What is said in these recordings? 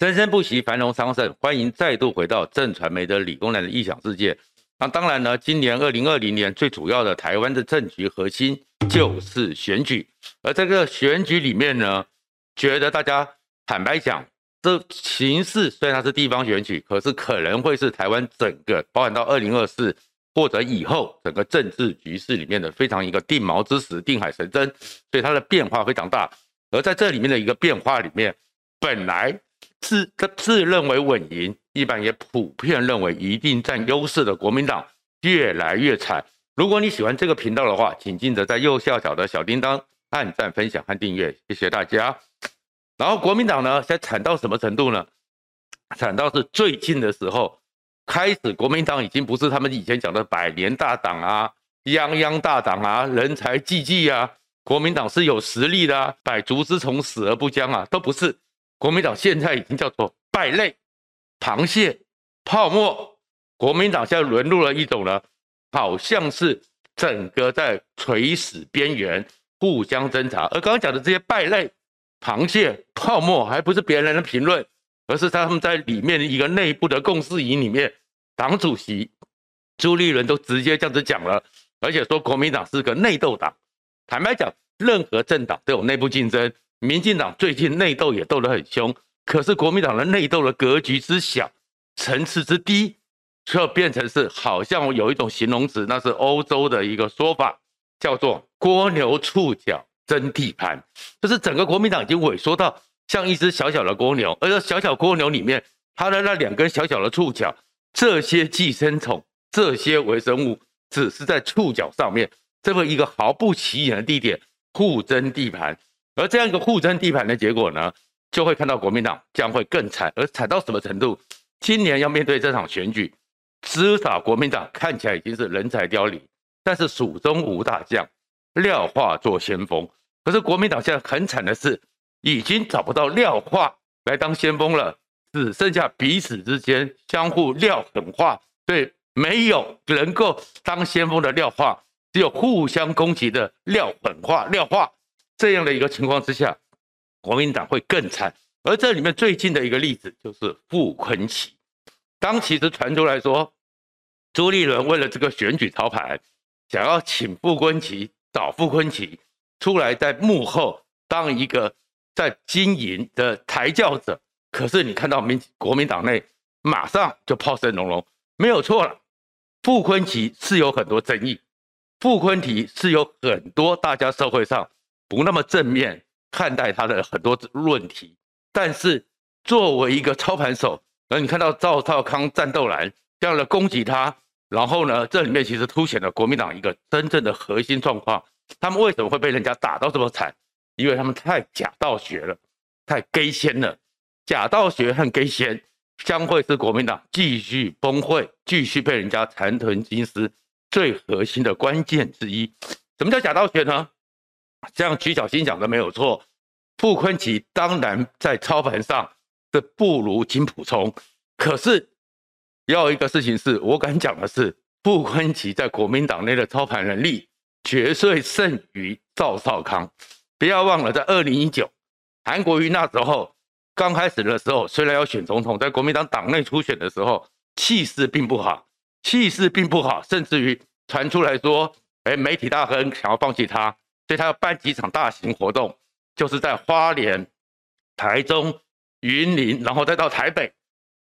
生生不息，繁荣昌盛。欢迎再度回到正传媒的理工男的异想世界。那当然呢，今年二零二零年最主要的台湾的政局核心就是选举。而这个选举里面呢，觉得大家坦白讲，这形势虽然它是地方选举，可是可能会是台湾整个包含到二零二四或者以后整个政治局势里面的非常一个定锚之时、定海神针，所以它的变化非常大。而在这里面的一个变化里面，本来。自自认为稳赢，一般也普遍认为一定占优势的国民党越来越惨。如果你喜欢这个频道的话，请记得在右下角的小叮当按赞、分享和订阅，谢谢大家。然后国民党呢，现在惨到什么程度呢？惨到是最近的时候开始，国民党已经不是他们以前讲的百年大党啊、泱泱大党啊、人才济济啊，国民党是有实力的啊，百足之虫死而不僵啊，都不是。国民党现在已经叫做败类、螃蟹、泡沫。国民党现在沦入了一种呢，好像是整个在垂死边缘，互相侦查。而刚刚讲的这些败类、螃蟹、泡沫，还不是别人的评论，而是他们在里面一个内部的共识营里面，党主席朱立伦都直接这样子讲了，而且说国民党是个内斗党。坦白讲，任何政党都有内部竞争。民进党最近内斗也斗得很凶，可是国民党的内斗的格局之小，层次之低，却变成是好像有一种形容词，那是欧洲的一个说法，叫做“蜗牛触角争地盘”，就是整个国民党已经萎缩到像一只小小的蜗牛，而这小小蜗牛里面，它的那两根小小的触角，这些寄生虫、这些微生物，只是在触角上面这么一个毫不起眼的地点互争地盘。而这样一个互争地盘的结果呢，就会看到国民党将会更惨，而惨到什么程度？今年要面对这场选举，至少国民党看起来已经是人才凋零，但是蜀中无大将，廖化做先锋。可是国民党现在很惨的是，已经找不到廖化来当先锋了，只剩下彼此之间相互撂狠话，对，没有能够当先锋的廖化，只有互相攻击的廖狠话，廖化。这样的一个情况之下，国民党会更惨。而这里面最近的一个例子就是傅昆萁。当其实传出来说，朱立伦为了这个选举操盘，想要请傅昆萁找傅昆萁出来在幕后当一个在经营的抬轿者。可是你看到民国民党内马上就炮声隆隆，没有错了。傅昆萁是有很多争议，傅昆萁是有很多大家社会上。不那么正面看待他的很多问题，但是作为一个操盘手，而你看到赵少康战斗蓝这样的攻击他，然后呢，这里面其实凸显了国民党一个真正的核心状况。他们为什么会被人家打到这么惨？因为他们太假道学了，太假仙了。假道学和假仙将会是国民党继续崩溃、继续被人家残存金丝最核心的关键之一。什么叫假道学呢？像曲小新讲的没有错，傅昆萁当然在操盘上是不如金溥聪，可是要一个事情是我敢讲的是，傅昆萁在国民党内的操盘能力绝对胜于赵少康。不要忘了，在二零一九韩国瑜那时候刚开始的时候，虽然要选总统，在国民党党内初选的时候气势并不好，气势并不好，甚至于传出来说，哎，媒体大亨想要放弃他。所以他要办几场大型活动，就是在花莲、台中、云林，然后再到台北，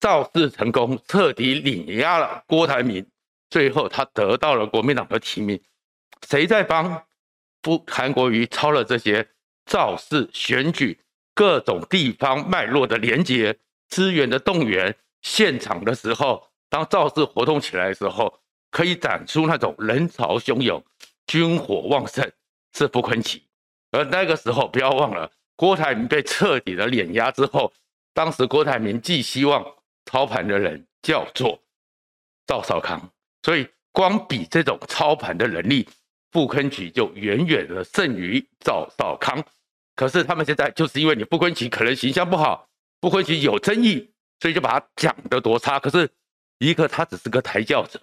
造势成功，彻底碾压了郭台铭。最后他得到了国民党的提名。谁在帮不韩国瑜操了这些造势、选举、各种地方脉络的连接、资源的动员？现场的时候，当造势活动起来的时候，可以展出那种人潮汹涌、军火旺盛。是傅昆萁，而那个时候不要忘了，郭台铭被彻底的碾压之后，当时郭台铭寄希望操盘的人叫做赵少康，所以光比这种操盘的能力，傅昆萁就远远的胜于赵少康。可是他们现在就是因为你傅昆萁可能形象不好，傅昆萁有争议，所以就把他讲得多差。可是一个他只是个抬轿者，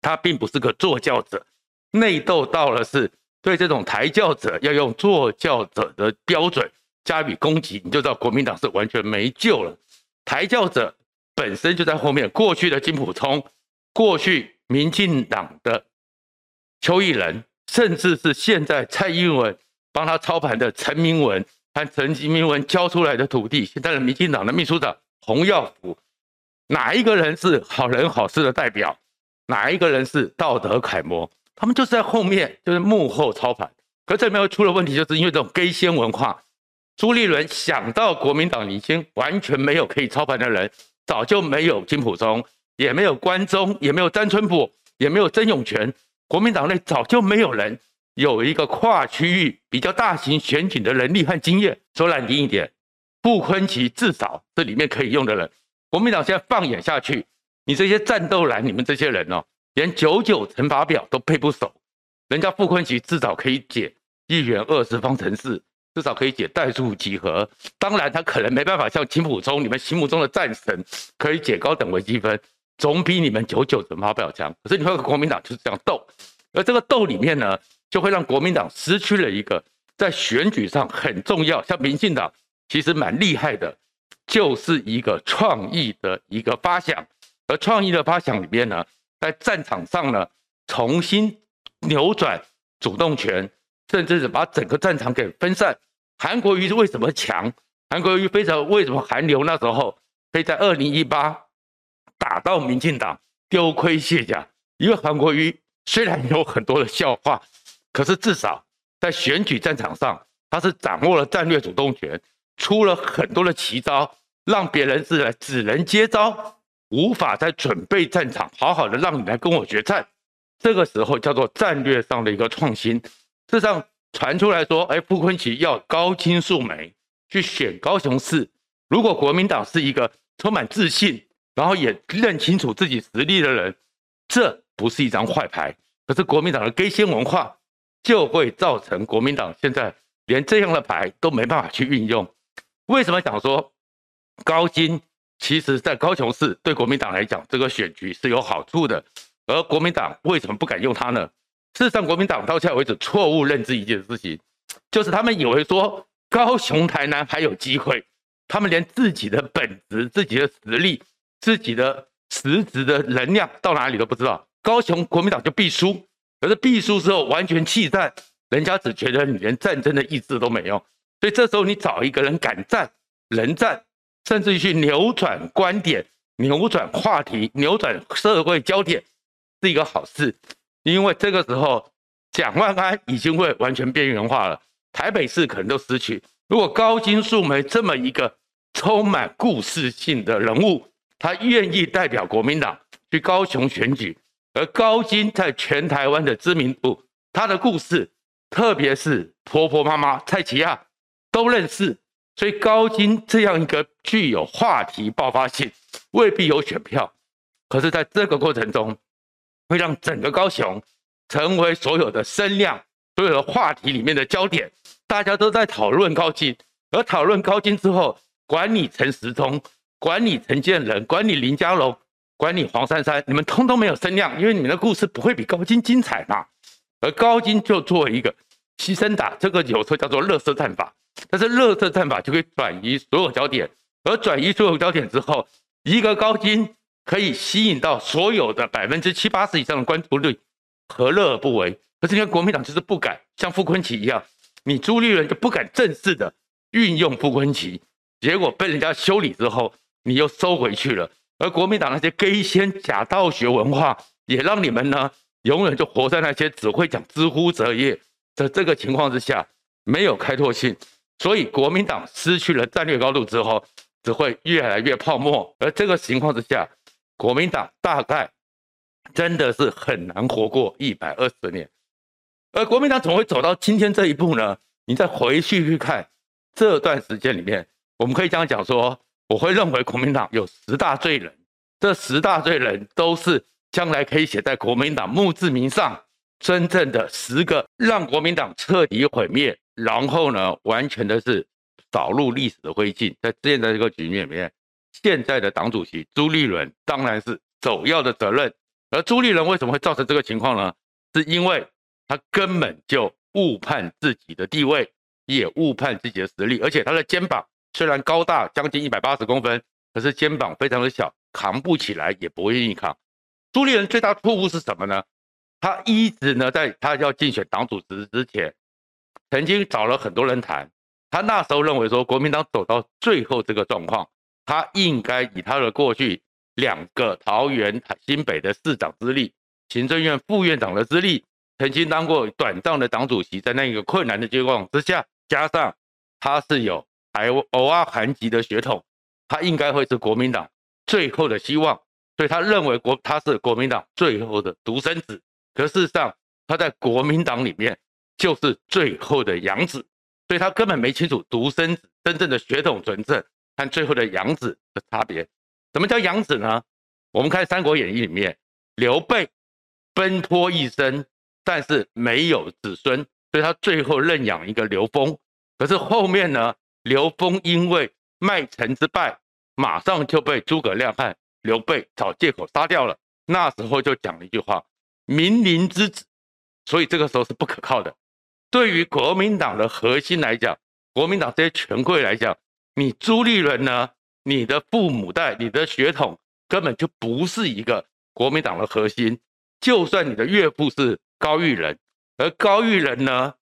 他并不是个坐轿者，内斗到了是。对这种抬轿者要用坐轿者的标准加以攻击，你就知道国民党是完全没救了。抬轿者本身就在后面。过去的金溥聪，过去民进党的邱毅仁，甚至是现在蔡英文帮他操盘的陈明文和陈明文交出来的土地，现在的民进党的秘书长洪耀福，哪一个人是好人好事的代表？哪一个人是道德楷模？他们就是在后面，就是幕后操盘。可这里面出了问题，就是因为这种假仙文化。朱立伦想到国民党已经完全没有可以操盘的人，早就没有金溥聪，也没有关中，也没有詹春宝，也没有曾永权。国民党内早就没有人有一个跨区域比较大型选举的能力和经验。说难听一点，傅崐萁至少这里面可以用的人。国民党现在放眼下去，你这些战斗蓝，你们这些人哦，连九九乘法表都背不熟。人家傅昆萁至少可以解一元二次方程式。至少可以解代数几何，当然他可能没办法像金溥聪，你们心目中的战神，可以解高等微积分，总比你们九九乘法表强。可是你会和国民党就是这样斗，而这个斗里面呢，就会让国民党失去了一个在选举上很重要，像民进党其实蛮厉害的，就是一个创意的一个发想，而创意的发想里面呢，在战场上呢，重新扭转主动权，甚至是把整个战场给分散。韩国瑜是为什么强？韩国瑜非常为什么韩流那时候可以在二零一八打到民进党丢盔卸甲？因为韩国瑜虽然有很多的笑话，可是至少在选举战场上，他是掌握了战略主动权，出了很多的奇招，让别人是只能接招，无法在准备战场好好的让你来跟我决战。这个时候叫做战略上的一个创新。事实上。传出来说，哎，傅昆萁要高金素梅去选高雄市。如果国民党是一个充满自信，然后也认清楚自己实力的人，这不是一张坏牌。可是国民党的假仙文化就会造成国民党现在连这样的牌都没办法去运用。为什么讲说高金其实在高雄市对国民党来讲，这个选举是有好处的，而国民党为什么不敢用它呢？事实上，国民党到现在为止错误认知一件事情，就是他们以为说高雄、台南还有机会，他们连自己的本质、自己的实力、自己的实质的能量到哪里都不知道。高雄国民党就必输，可是必输之后完全弃战，人家只觉得你连战争的意志都没有。所以这时候你找一个人敢战、能战，甚至于去扭转观点、扭转话题、扭转社会焦点，是一个好事。因为这个时候，蒋万安已经会完全边缘化了，台北市可能都失去。如果高金素梅这么一个充满故事性的人物，他愿意代表国民党去高雄选举，而高金在全台湾的知名度，他的故事，特别是婆婆妈妈蔡其亚都认识，所以高金这样一个具有话题爆发性，未必有选票。可是，在这个过程中，会让整个高雄成为所有的声量、所有的话题里面的焦点，大家都在讨论高金，而讨论高金之后，管你陈时中，管你陈建仁，管你林佳龙，管你黄珊珊，你们通通没有声量，因为你们的故事不会比高金精彩嘛。而高金就作为一个牺牲打，这个有时候叫做乐色战法，但是垃圾战法就可以转移所有焦点，而转移所有焦点之后，一个高金。可以吸引到所有的百分之七八十以上的关注率，何乐而不为？可是你看国民党就是不敢像傅昆萁一样，你朱立伦就不敢正式的运用傅昆萁，结果被人家修理之后，你又收回去了。而国民党那些假仙假道学文化，也让你们呢永远就活在那些只会讲之乎者也的这个情况之下，没有开拓性，所以国民党失去了战略高度之后，只会越来越泡沫。而这个情况之下，国民党大概真的是很难活过一百二十年，而国民党怎么会走到今天这一步呢？你再回去去看这段时间里面，我们可以这样讲说，我会认为国民党有十大罪人，这十大罪人都是将来可以写在国民党墓志铭上，真正的十个让国民党彻底毁灭，然后呢，完全的是扫入历史的灰烬，在现在这个局面里面。现在的党主席朱立伦当然是首要的责任，而朱立伦为什么会造成这个情况呢？是因为他根本就误判自己的地位，也误判自己的实力，而且他的肩膀虽然高大将近一百八十公分，可是肩膀非常的小，扛不起来，也不愿意扛。朱立伦最大错误是什么呢？他一直呢，在他要竞选党主席之前，曾经找了很多人谈。他那时候认为说，国民党走到最后这个状况，他应该以他的过去两个桃园、新北的市长资历、行政院副院长的资历，曾经当过短暂的党主席，在那个困难的情况之下，加上他是有台湾欧阿韩籍的血统，他应该会是国民党最后的希望。所以他认为国他是国民党最后的独生子，可事实上他在国民党里面就是最后的养子，所以他根本没清楚独生子真正的血统纯正和最后的养子的差别。什么叫养子呢？我们看《三国演义》里面，刘备奔波一生，但是没有子孙，所以他最后认养一个刘封。可是后面呢，刘封因为麦城之败，马上就被诸葛亮和刘备找借口杀掉了，那时候就讲了一句话：“民邻之子。”所以这个时候是不可靠的。对于国民党的核心来讲，国民党这些权贵来讲，你朱立伦呢，你的父母代、你的血统根本就不是一个国民党的核心。就算你的岳父是高育仁，而高育仁呢，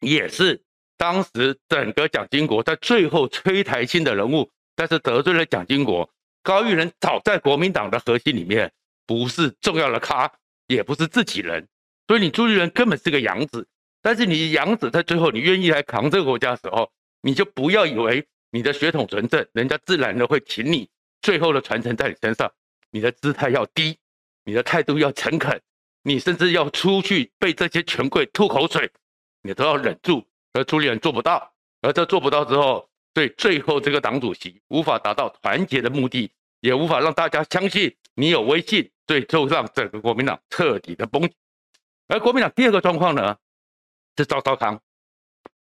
也是当时整个蒋经国在最后催台青的人物，但是得罪了蒋经国。高育仁早在国民党的核心里面不是重要的咖，也不是自己人，所以你朱立伦根本是个养子。但是你养子在最后你愿意来扛这个国家的时候，你就不要以为你的血统纯正，人家自然的会请你。最后的传承在你身上，你的姿态要低，你的态度要诚恳，你甚至要出去被这些权贵吐口水，你都要忍住。而朱立伦做不到，而这做不到之后。对，最后这个党主席无法达到团结的目的，也无法让大家相信你有威信，最终让整个国民党彻底的崩。而国民党第二个状况呢，是赵少康。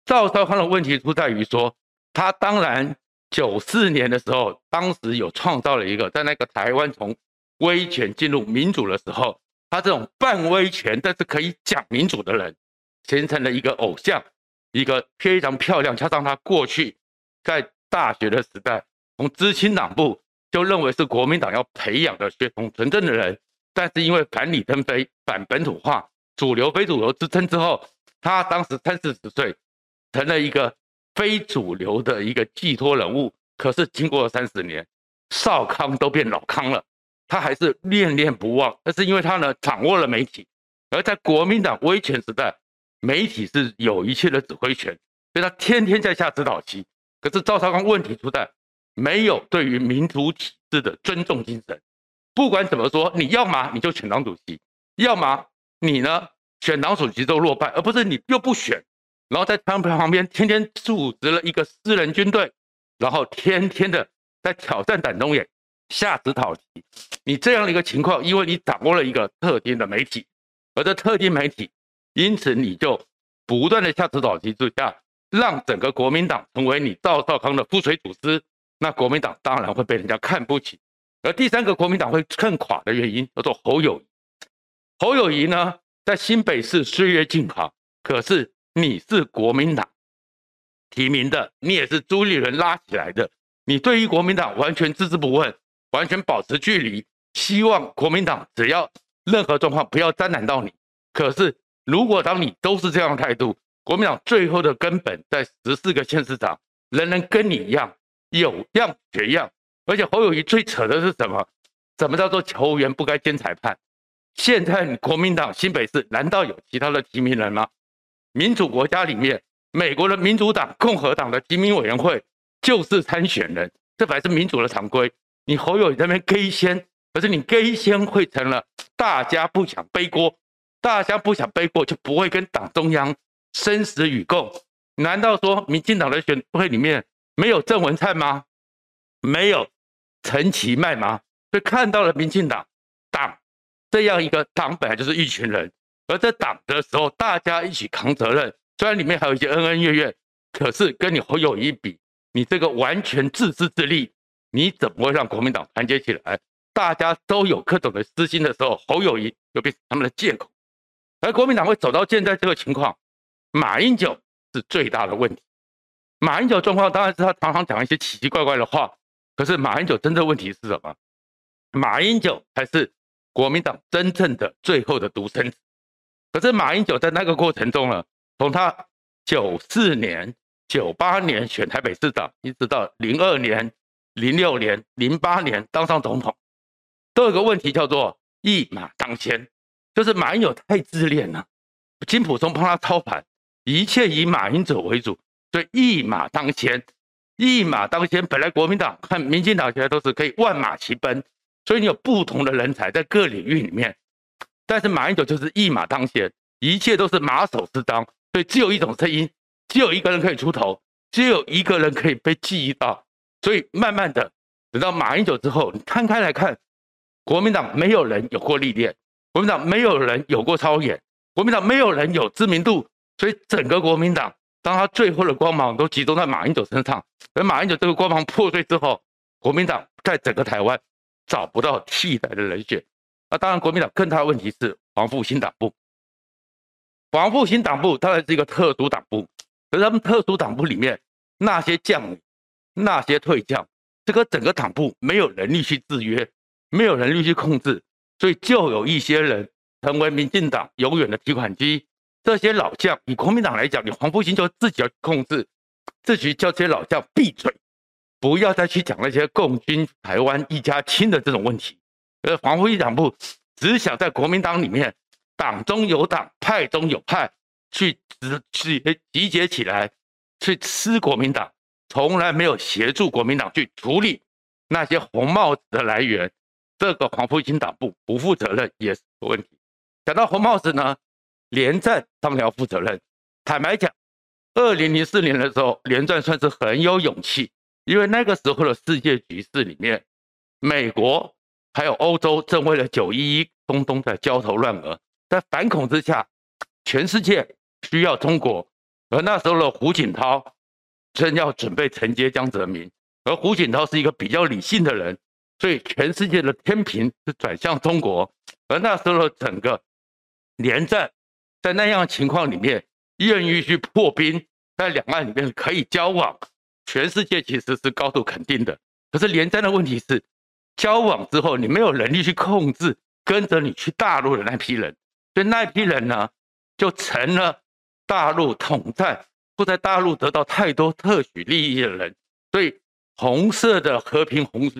赵少康的问题出在于说，他当然九四年的时候，当时有创造了一个，在那个台湾从威权进入民主的时候，他这种半威权但是可以讲民主的人，形成了一个偶像，一个非常漂亮，加上他过去。在大学的时代，从知青党部就认为是国民党要培养的血统纯正的人，但是因为反李登辉、反本土化、主流非主流之争之后，他当时三四十岁，成了一个非主流的一个寄托人物。可是经过了三十年，少康都变老康了，他还是念念不忘。那是因为他呢掌握了媒体，而在国民党威权时代，媒体是有一切的指挥权，所以他天天在下指导棋。可是赵少康问题出在没有对于民主体制的尊重精神。不管怎么说，你要么你就选党主席，要么你呢选党主席都落败，而不是你又不选，然后在旁旁边天天组织了一个私人军队，然后天天的在挑战党中央下指导棋。你这样的一个情况，因为你掌握了一个特定的媒体，而这特定媒体，因此你就不断的下指导棋之下。让整个国民党成为你赵少康的附随组织，那国民党当然会被人家看不起。而第三个国民党会更垮的原因叫做侯友谊。侯友谊呢，在新北市岁月静好，可是你是国民党提名的，你也是朱立伦拉起来的，你对于国民党完全置之不问，完全保持距离，希望国民党只要任何状况不要沾染到你。可是如果当你都是这样的态度，国民党最后的根本在十四个县市长，人人跟你一样，有样学样。而且侯友谊最扯的是什么？什么叫做球员不该兼裁判？现在国民党新北市难道有其他的提名人吗？民主国家里面，美国的民主党、共和党的提名委员会就是参选人，这才是民主的常规。你侯友宜在那边给先，可是你给先会成了大家不想背锅，大家不想背锅就不会跟党中央。生死与共，难道说民进党的选会里面没有郑文灿吗？没有陈其迈吗？所以看到了民进党这样一个党本来就是一群人，而在党的时候大家一起扛责任，虽然里面还有一些恩恩怨怨，可是跟你侯友谊比，你这个完全自私自利，你怎么会让国民党团结起来？大家都有各种的私心的时候，侯友谊就变成他们的借口，而国民党会走到现在这个情况。马英九是最大的问题。马英九状况当然是他常常讲一些奇奇怪怪的话，可是马英九真正问题是什么？马英九才是国民党真正的最后的独生子。可是马英九在那个过程中呢，从他九四年、九八年选台北市长，一直到零二年、零六年、零八年当上总统，都有个问题叫做一马当先，就是马英九太自恋了，金溥聪帮他操盘，一切以马英九为主，所以一马当先。一马当先，本来国民党和民进党现在都是可以万马齐奔，所以你有不同的人才在各领域里面。但是马英九就是一马当先，一切都是马首是瞻，所以只有一种声音，只有一个人可以出头，只有一个人可以被记忆到。所以慢慢的，等到马英九之后，你摊开来看，国民党没有人有过历练，国民党没有人有过超演，国民党没有人有知名度，所以整个国民党，当他最后的光芒都集中在马英九身上，而马英九这个光芒破碎之后，国民党在整个台湾找不到替代的人选。那当然，国民党更大的问题是黄复兴党部。黄复兴党部当然是一个特殊党部，可是他们特殊党部里面那些将领、那些退将，这个整个党部没有能力去制约，没有能力去控制，所以就有一些人成为民进党永远的提款机。这些老将，以国民党来讲，你黄复兴就自己要控制，自己叫这些老将闭嘴，不要再去讲那些共军台湾一家亲的这种问题。呃，黄埔一党部只想在国民党里面，党中有党，派中有派，去集集结起来，去吃国民党，从来没有协助国民党去处理那些红帽子的来源。这个黄复兴党部不负责任也是个问题。讲到红帽子呢，连战他们要负责任。坦白讲，二零零四年的时候，连战算是很有勇气，因为那个时候的世界局势里面，美国。还有欧洲正为了九一一，东东在焦头烂额，在反恐之下，全世界需要中国。而那时候的胡锦涛正要准备承接江泽民，而胡锦涛是一个比较理性的人，所以全世界的天平是转向中国。而那时候的整个连战在那样的情况里面，愿意去破冰，在两岸里面可以交往，全世界其实是高度肯定的。可是连战的问题是。交往之后，你没有能力去控制跟着你去大陆的那批人，所以那批人呢，就成了大陆统战或在大陆得到太多特许利益的人，所以红色的和平红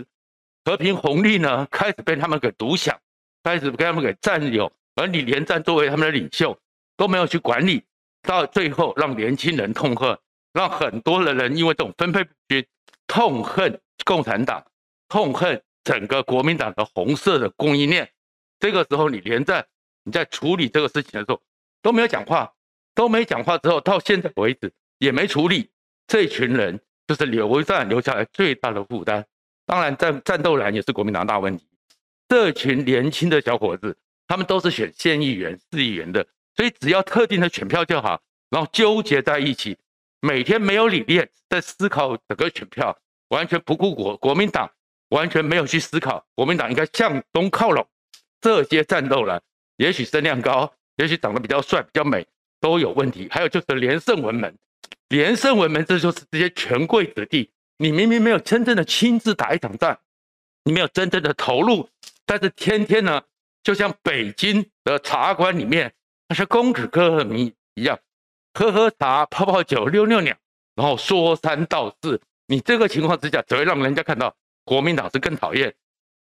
和平红利呢，开始被他们给独享，开始被他们给占有，而你连战作为他们的领袖都没有去管理，到最后让年轻人痛恨，让很多的人因为这种分配不均，痛恨共产党，痛恨。整个国民党的红色的供应链，这个时候你连在，你在处理这个事情的时候都没有讲话，都没讲话之后，到现在为止也没处理，这群人就是留战留下来最大的负担。当然战战斗蓝也是国民党大问题，这群年轻的小伙子，他们都是选县议员、市议员的，所以只要特定的选票就好，然后纠结在一起，每天没有理念，在思考整个选票，完全不顾国国民党。完全没有去思考，国民党应该向东靠拢。这些战斗蓝，也许声量高，也许长得比较帅、比较美，都有问题。还有就是连胜文们，连胜文们，这就是这些权贵子弟。你明明没有真正的亲自打一场战，你没有真正的投入，但是天天呢，就像北京的茶馆里面那些公子哥们一样，喝喝茶、泡泡酒、溜溜鸟，然后说三道四。你这个情况之下，只会让人家看到。国民党是更讨厌，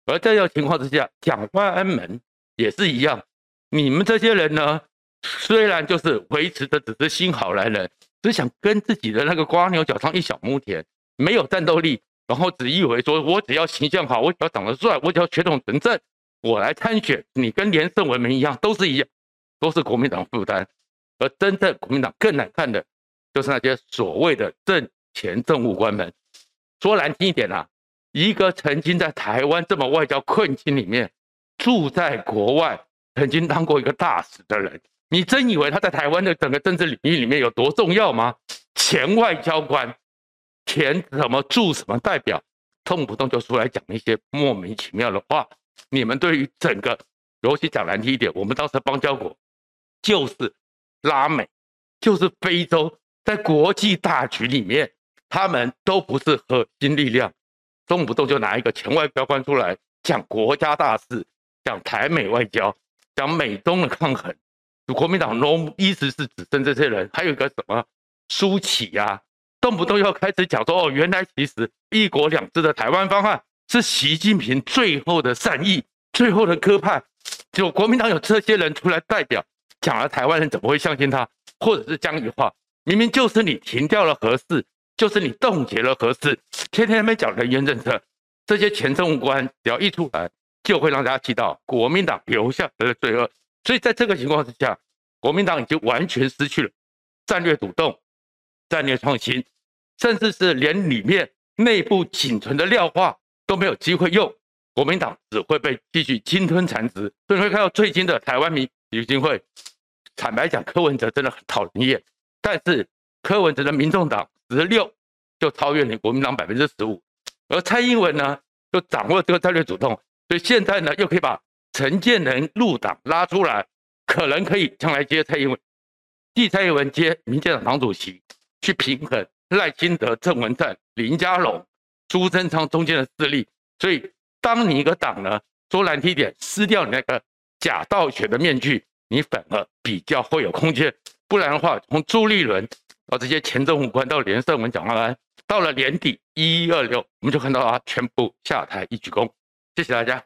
而在这种情况之下，蒋万安们也是一样。你们这些人呢，虽然就是维持的只是新好男人，只想跟自己的那个瓜牛角上一小亩田，没有战斗力，然后只以为说我只要形象好，我只要长得帅，我只要血统纯正，我来参选，你跟连胜文们一样，都是一样，都是国民党负担。而真正国民党更难看的，就是那些所谓的政前政务官们。说难听一点啊。一个曾经在台湾这么外交困境里面，住在国外，曾经当过一个大使的人，你真以为他在台湾的整个政治领域里面有多重要吗？前外交官，前什么驻什么代表，动不动就出来讲一些莫名其妙的话。你们对于整个，尤其讲难听一点，我们当时邦交国就是拉美，就是非洲，在国际大局里面，他们都不是核心力量。动不动就拿一个前外交官出来讲国家大事，讲台美外交，讲美中的抗衡。国民党 no 意思是指证这些人，还有一个什么苏起呀，动不动要开始讲说哦，原来其实一国两制的台湾方案是习近平最后的善意，最后的鸽派。就国民党有这些人出来代表，讲了台湾人怎么会相信他？或者是江宜话，明明就是你停掉了核四，就是你冻结了核四，天天没讲人员政策，这些前政务官只要一出来，就会让大家知道国民党留下的罪恶。所以在这个情况之下，国民党已经完全失去了战略主动、战略创新，甚至是连里面内部仅存的料化都没有机会用。国民党只会被继续鲸吞蚕食。所以会看到最近的台湾民主基金会，坦白讲，柯文哲真的很讨人厌。但是柯文哲的民众党十六就超越你国民党百分之十五，而蔡英文呢就掌握这个战略主动，所以现在呢又可以把。陈建仁入党拉出来，可能可以将来接蔡英文，替蔡英文接民进党党主席，去平衡赖清德、郑文灿、林佳龙、朱贞昌中间的势力。所以，当你一个党呢说难听点，撕掉你那个假道学的面具，你反而比较会有空间。不然的话，从朱立伦到这些前政务官到连胜文、蒋万安，到了年底一一二六，我们就看到他全部下台一鞠躬。谢谢大家。